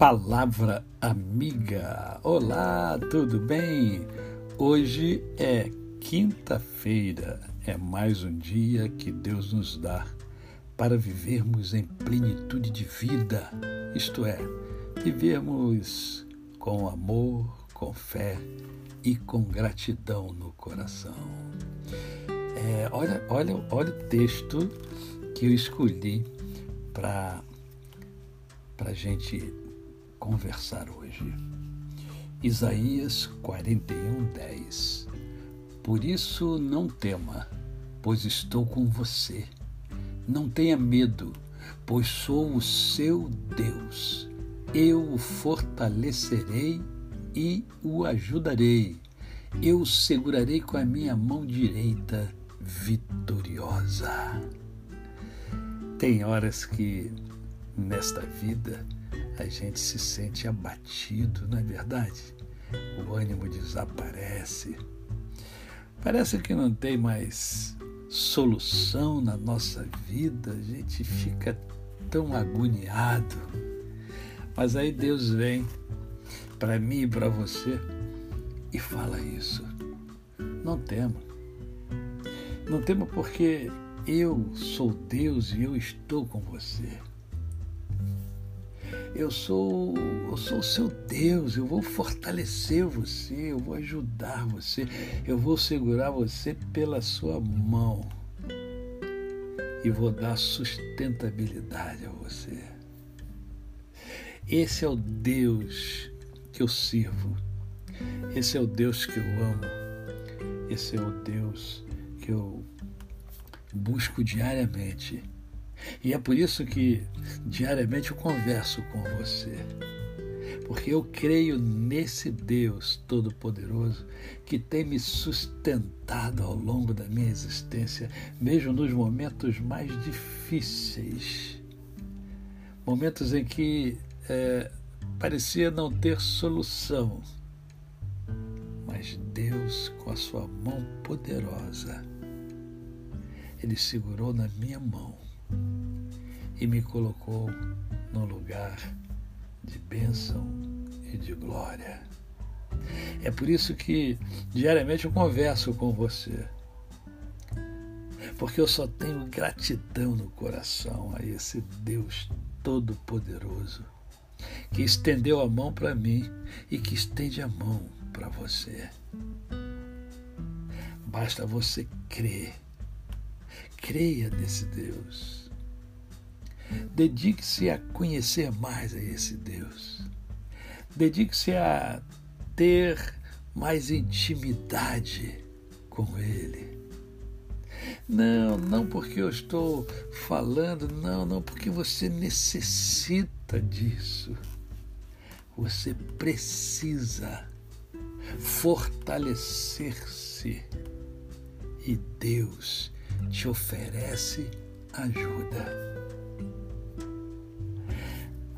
Palavra Amiga. Olá, tudo bem? Hoje é quinta-feira, é mais um dia que Deus nos dá para vivermos em plenitude de vida, isto é, vivermos com amor, com fé e com gratidão no coração. É, olha, olha, olha o texto que eu escolhi para a gente conversar hoje. Isaías 41, 10 Por isso não tema, pois estou com você. Não tenha medo, pois sou o seu Deus. Eu o fortalecerei e o ajudarei. Eu o segurarei com a minha mão direita vitoriosa. Tem horas que nesta vida a gente se sente abatido, não é verdade? O ânimo desaparece. Parece que não tem mais solução na nossa vida, a gente fica tão agoniado. Mas aí Deus vem para mim e para você e fala isso. Não tema. Não tema porque eu sou Deus e eu estou com você. Eu sou, eu sou o seu Deus, eu vou fortalecer você, eu vou ajudar você, eu vou segurar você pela sua mão e vou dar sustentabilidade a você. Esse é o Deus que eu sirvo, esse é o Deus que eu amo, esse é o Deus que eu busco diariamente e é por isso que diariamente eu converso com você. Porque eu creio nesse Deus Todo-Poderoso que tem me sustentado ao longo da minha existência, mesmo nos momentos mais difíceis. Momentos em que é, parecia não ter solução. Mas Deus, com a sua mão poderosa, Ele segurou na minha mão e me colocou num lugar de bênção e de glória. É por isso que diariamente eu converso com você. Porque eu só tenho gratidão no coração a esse Deus Todo-Poderoso que estendeu a mão para mim e que estende a mão para você. Basta você crer. Creia nesse Deus Dedique-se a conhecer mais a esse Deus. Dedique-se a ter mais intimidade com Ele. Não, não porque eu estou falando, não, não porque você necessita disso. Você precisa fortalecer-se e Deus te oferece ajuda.